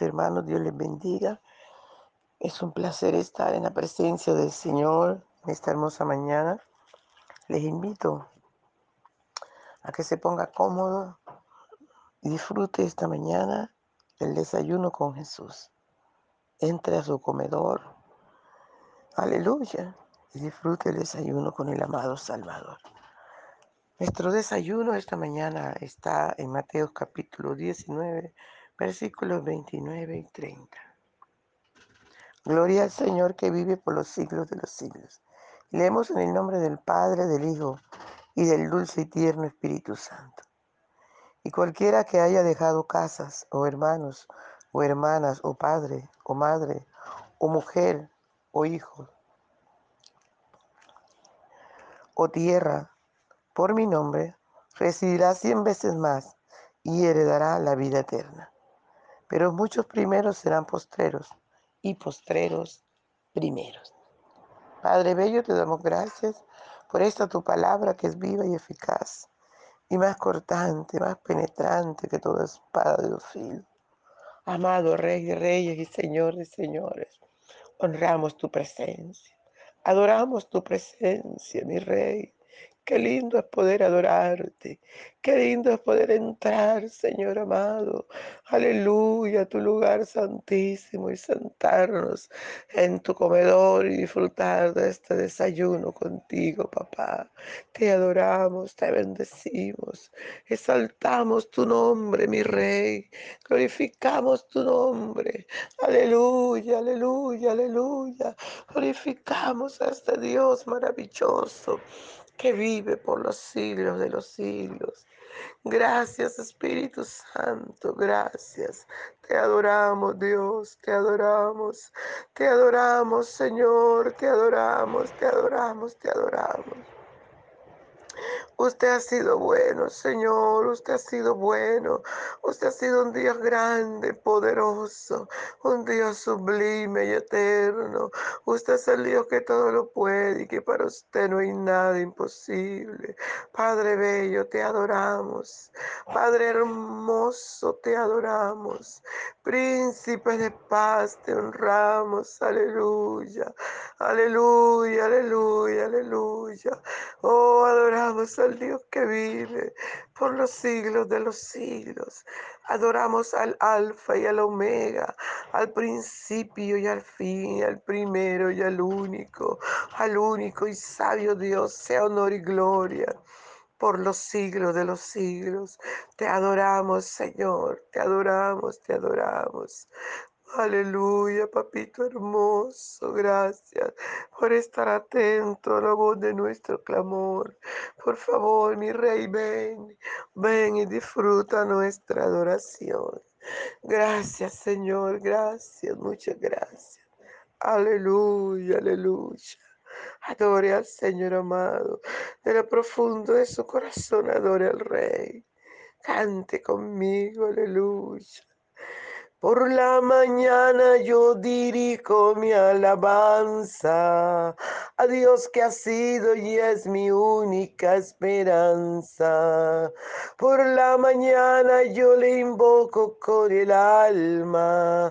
Hermanos, Dios les bendiga. Es un placer estar en la presencia del Señor en esta hermosa mañana. Les invito a que se ponga cómodo y disfrute esta mañana el desayuno con Jesús. Entre a su comedor, aleluya, y disfrute el desayuno con el amado Salvador. Nuestro desayuno esta mañana está en Mateo capítulo 19, versículos 29 y 30. Gloria al Señor que vive por los siglos de los siglos. Leemos en el nombre del Padre, del Hijo y del dulce y tierno Espíritu Santo. Y cualquiera que haya dejado casas o hermanos o hermanas o padre o madre o mujer o hijo o tierra por mi nombre, recibirá cien veces más y heredará la vida eterna. Pero muchos primeros serán postreros y postreros primeros. Padre Bello, te damos gracias por esta tu palabra que es viva y eficaz y más cortante, más penetrante que toda espada de los filos. Amado Rey de Reyes y Señor de Señores, honramos tu presencia, adoramos tu presencia, mi Rey. Qué lindo es poder adorarte. Qué lindo es poder entrar, Señor amado. Aleluya, a tu lugar santísimo y sentarnos en tu comedor y disfrutar de este desayuno contigo, papá. Te adoramos, te bendecimos. Exaltamos tu nombre, mi rey. Glorificamos tu nombre. Aleluya, aleluya, aleluya. Glorificamos a este Dios maravilloso que vive por los siglos de los siglos. Gracias Espíritu Santo, gracias. Te adoramos Dios, te adoramos, te adoramos Señor, te adoramos, te adoramos, te adoramos. Usted ha sido bueno, Señor. Usted ha sido bueno. Usted ha sido un Dios grande, poderoso. Un Dios sublime y eterno. Usted es el Dios que todo lo puede y que para usted no hay nada imposible. Padre bello, te adoramos. Padre hermoso, te adoramos. Príncipe de paz, te honramos. Aleluya. Aleluya, aleluya, aleluya. Oh, adoramos Dios que vive por los siglos de los siglos. Adoramos al Alfa y al Omega, al principio y al fin, al primero y al único, al único y sabio Dios, sea honor y gloria por los siglos de los siglos. Te adoramos, Señor, te adoramos, te adoramos. Aleluya, papito hermoso, gracias por estar atento a la voz de nuestro clamor. Por favor, mi rey, ven, ven y disfruta nuestra adoración. Gracias, Señor, gracias, muchas gracias. Aleluya, aleluya. Adore al Señor amado. De lo profundo de su corazón, adore al Rey. Cante conmigo, aleluya. Por la mañana yo dirijo mi alabanza a Dios que ha sido y es mi única esperanza. Por la mañana yo le invoco con el alma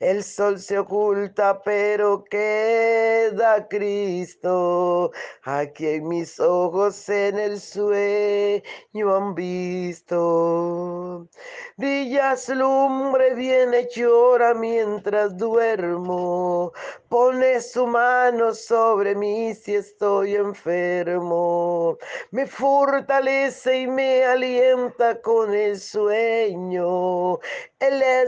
El sol se oculta, pero queda Cristo. Aquí en mis ojos en el sueño han visto. Brilla lumbre viene llora mientras duermo. Pone su mano sobre mí si estoy enfermo. Me fortalece y me alienta con el sueño. Él es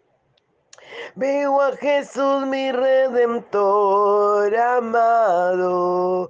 Veo a Jesús mi redentor amado,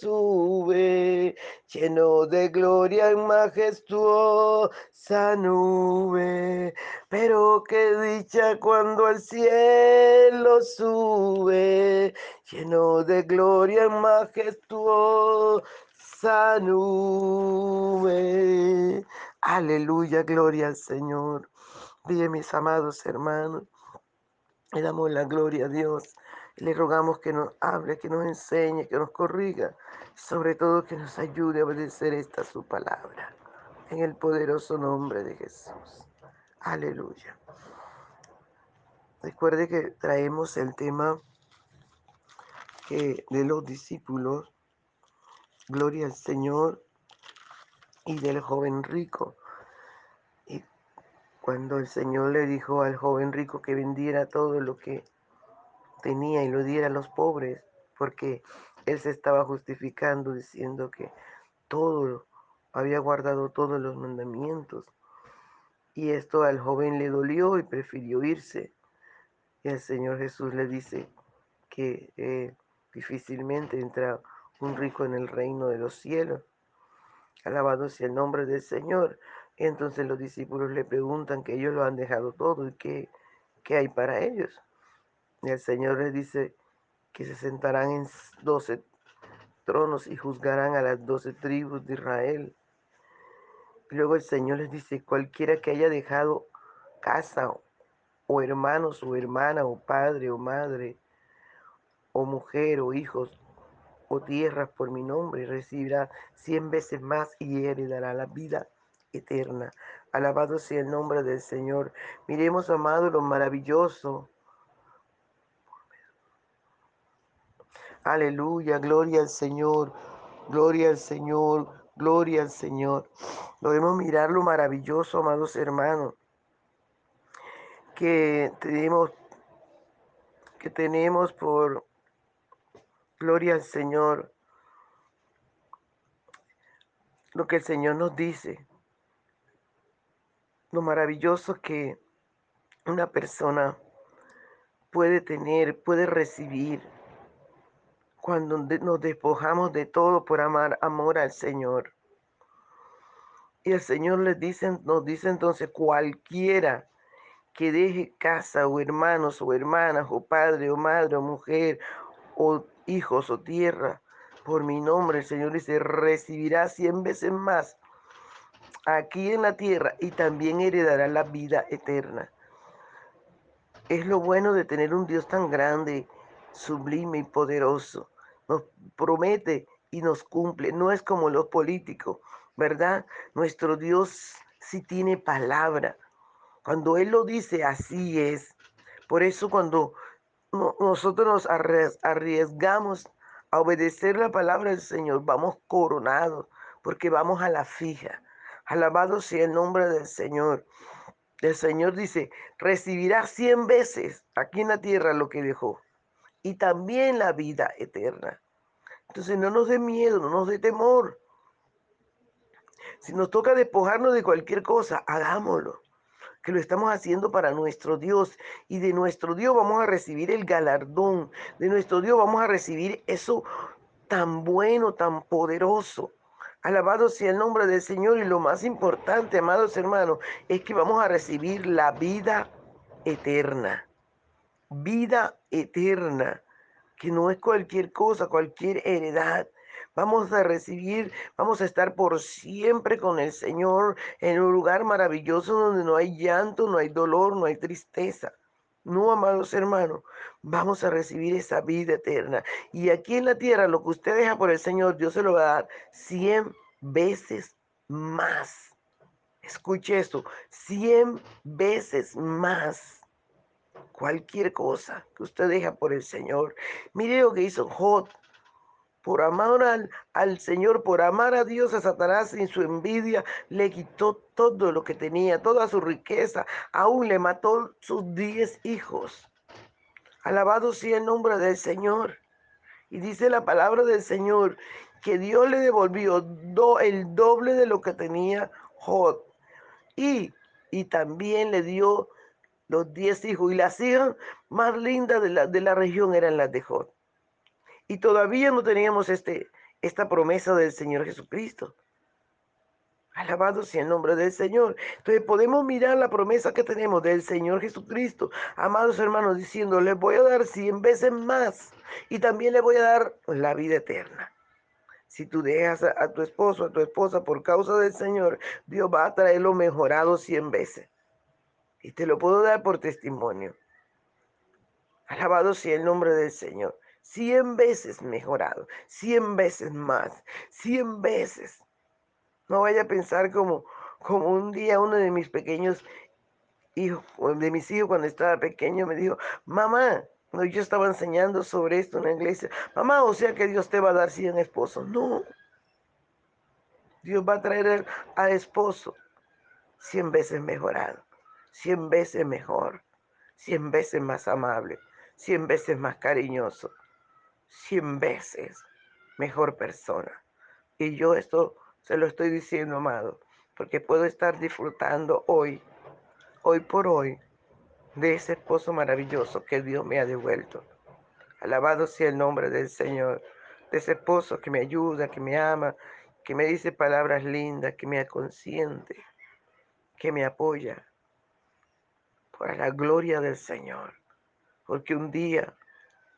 sube, lleno de gloria y majestuosa nube. Pero qué dicha cuando al cielo sube, lleno de gloria y majestuosa nube. Aleluya, gloria al Señor. Bien, mis amados hermanos, le damos la gloria a Dios le rogamos que nos hable, que nos enseñe, que nos corriga, sobre todo que nos ayude a obedecer esta su palabra. En el poderoso nombre de Jesús. Aleluya. Recuerde que traemos el tema de los discípulos, gloria al Señor, y del joven rico. Y cuando el Señor le dijo al joven rico que vendiera todo lo que tenía y lo diera a los pobres, porque él se estaba justificando diciendo que todo había guardado todos los mandamientos. Y esto al joven le dolió y prefirió irse. Y el Señor Jesús le dice que eh, difícilmente entra un rico en el reino de los cielos. Alabado sea el nombre del Señor. entonces los discípulos le preguntan que ellos lo han dejado todo y que, qué hay para ellos. El Señor les dice que se sentarán en doce tronos y juzgarán a las doce tribus de Israel. luego el Señor les dice, cualquiera que haya dejado casa o hermanos o hermana o padre o madre o mujer o hijos o tierras por mi nombre, recibirá cien veces más y heredará la vida eterna. Alabado sea el nombre del Señor. Miremos, amado, lo maravilloso Aleluya, gloria al Señor, gloria al Señor, gloria al Señor. Debemos mirar lo maravilloso, amados hermanos, que tenemos, que tenemos por gloria al Señor. Lo que el Señor nos dice, lo maravilloso que una persona puede tener, puede recibir cuando nos despojamos de todo por amar amor al Señor. Y el Señor les dice, nos dice entonces, cualquiera que deje casa o hermanos o hermanas o padre o madre o mujer o hijos o tierra por mi nombre, el Señor dice, recibirá cien veces más aquí en la tierra y también heredará la vida eterna. Es lo bueno de tener un Dios tan grande, sublime y poderoso nos promete y nos cumple. No es como los políticos, ¿verdad? Nuestro Dios sí tiene palabra. Cuando Él lo dice, así es. Por eso cuando nosotros nos arriesgamos a obedecer la palabra del Señor, vamos coronados, porque vamos a la fija. Alabado sea el nombre del Señor. El Señor dice, recibirá cien veces aquí en la tierra lo que dejó y también la vida eterna. Entonces no nos dé miedo, no nos dé temor. Si nos toca despojarnos de cualquier cosa, hagámoslo. Que lo estamos haciendo para nuestro Dios. Y de nuestro Dios vamos a recibir el galardón. De nuestro Dios vamos a recibir eso tan bueno, tan poderoso. Alabado sea el nombre del Señor. Y lo más importante, amados hermanos, es que vamos a recibir la vida eterna. Vida eterna que no es cualquier cosa, cualquier heredad. Vamos a recibir, vamos a estar por siempre con el Señor en un lugar maravilloso donde no hay llanto, no hay dolor, no hay tristeza. No, amados hermanos, vamos a recibir esa vida eterna. Y aquí en la tierra, lo que usted deja por el Señor, Dios se lo va a dar cien veces más. Escuche esto, cien veces más cualquier cosa que usted deja por el Señor. Mire lo que hizo Jod. Por amar al, al, Señor, por amar a Dios, a Satanás en su envidia, le quitó todo lo que tenía, toda su riqueza, aún le mató sus diez hijos. Alabado sea el nombre del Señor. Y dice la palabra del Señor que Dios le devolvió el doble de lo que tenía Jod. Y, y también le dio los diez hijos y las hijas más lindas de la, de la región eran las de Jod. Y todavía no teníamos este, esta promesa del Señor Jesucristo. Alabado sea el nombre del Señor. Entonces podemos mirar la promesa que tenemos del Señor Jesucristo. Amados hermanos, diciendo, les voy a dar cien veces más y también le voy a dar la vida eterna. Si tú dejas a, a tu esposo, a tu esposa por causa del Señor, Dios va a traerlo mejorado cien veces. Y te lo puedo dar por testimonio. Alabado sea el nombre del Señor. Cien veces mejorado, cien veces más, cien veces. No vaya a pensar como, como un día uno de mis pequeños hijos, de mis hijos cuando estaba pequeño me dijo, mamá, yo estaba enseñando sobre esto en la iglesia, mamá, o sea que Dios te va a dar cien esposos. No, Dios va a traer al esposo cien veces mejorado cien veces mejor, cien veces más amable, cien veces más cariñoso, cien veces mejor persona. Y yo esto se lo estoy diciendo, amado, porque puedo estar disfrutando hoy, hoy por hoy, de ese esposo maravilloso que Dios me ha devuelto. Alabado sea el nombre del Señor, de ese esposo que me ayuda, que me ama, que me dice palabras lindas, que me consiente, que me apoya, para la gloria del Señor. Porque un día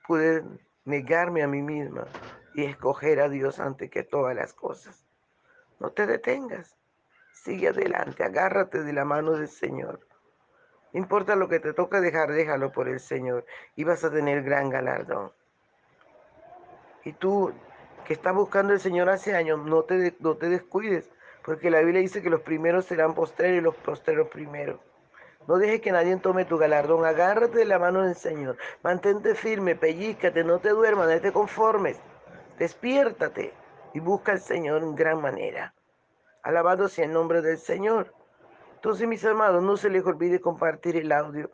pude negarme a mí misma y escoger a Dios antes que todas las cosas. No te detengas. Sigue adelante, agárrate de la mano del Señor. No importa lo que te toca dejar, déjalo por el Señor y vas a tener gran galardón. Y tú que estás buscando al Señor hace años, no te, no te descuides, porque la Biblia dice que los primeros serán postreros y los postreros primeros. No dejes que nadie tome tu galardón. Agárrate de la mano del Señor. Mantente firme, pellícate, no te duermas, no te conformes. Despiértate y busca al Señor en gran manera. Alabado sea el nombre del Señor. Entonces, mis hermanos, no se les olvide compartir el audio.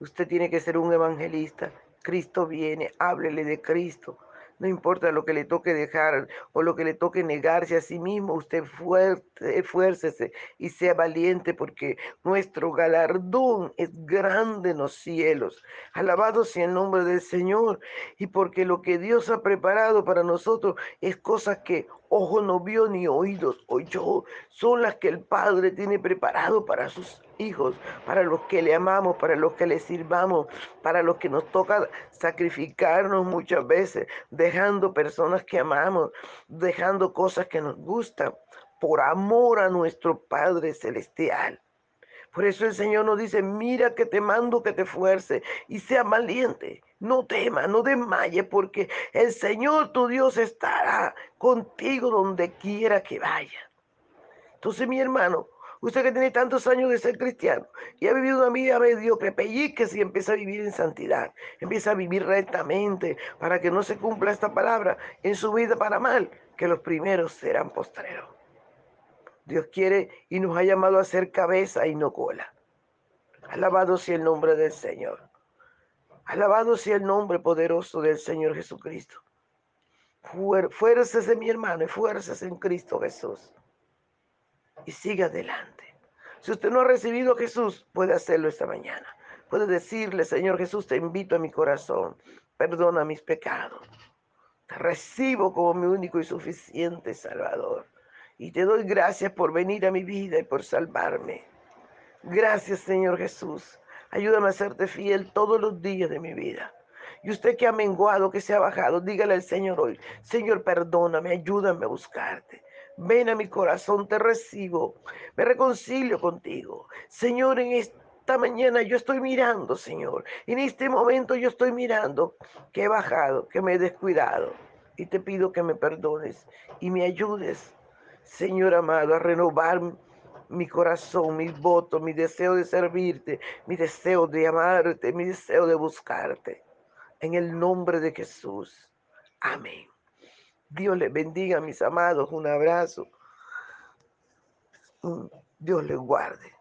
Usted tiene que ser un evangelista. Cristo viene, háblele de Cristo. No importa lo que le toque dejar o lo que le toque negarse a sí mismo, usted fuerte, esfuércese y sea valiente porque nuestro galardón es grande en los cielos. Alabado sea el nombre del Señor y porque lo que Dios ha preparado para nosotros es cosa que ojo no vio ni oídos oyó, son las que el Padre tiene preparado para sus hijos, para los que le amamos, para los que le sirvamos, para los que nos toca sacrificarnos muchas veces, dejando personas que amamos, dejando cosas que nos gustan, por amor a nuestro Padre Celestial. Por eso el Señor nos dice, mira que te mando que te fuerce y sea valiente. No temas, no desmayes, porque el Señor tu Dios estará contigo donde quiera que vaya. Entonces, mi hermano, usted que tiene tantos años de ser cristiano y ha vivido una vida mediocre, que y empieza a vivir en santidad, empieza a vivir rectamente para que no se cumpla esta palabra en su vida para mal, que los primeros serán postreros. Dios quiere y nos ha llamado a ser cabeza y no cola. Alabado sea el nombre del Señor. Alabado sea el nombre poderoso del Señor Jesucristo. Fuerzas de mi hermano y fuerzas en Cristo Jesús. Y siga adelante. Si usted no ha recibido a Jesús, puede hacerlo esta mañana. Puede decirle, Señor Jesús, te invito a mi corazón. Perdona mis pecados. Te recibo como mi único y suficiente Salvador. Y te doy gracias por venir a mi vida y por salvarme. Gracias, Señor Jesús. Ayúdame a serte fiel todos los días de mi vida. Y usted que ha menguado, que se ha bajado, dígale al Señor hoy, Señor, perdóname, ayúdame a buscarte. Ven a mi corazón, te recibo, me reconcilio contigo. Señor, en esta mañana yo estoy mirando, Señor. En este momento yo estoy mirando que he bajado, que me he descuidado. Y te pido que me perdones y me ayudes, Señor amado, a renovar mi corazón, mi voto, mi deseo de servirte, mi deseo de amarte, mi deseo de buscarte. En el nombre de Jesús. Amén. Dios les bendiga, mis amados. Un abrazo. Dios les guarde.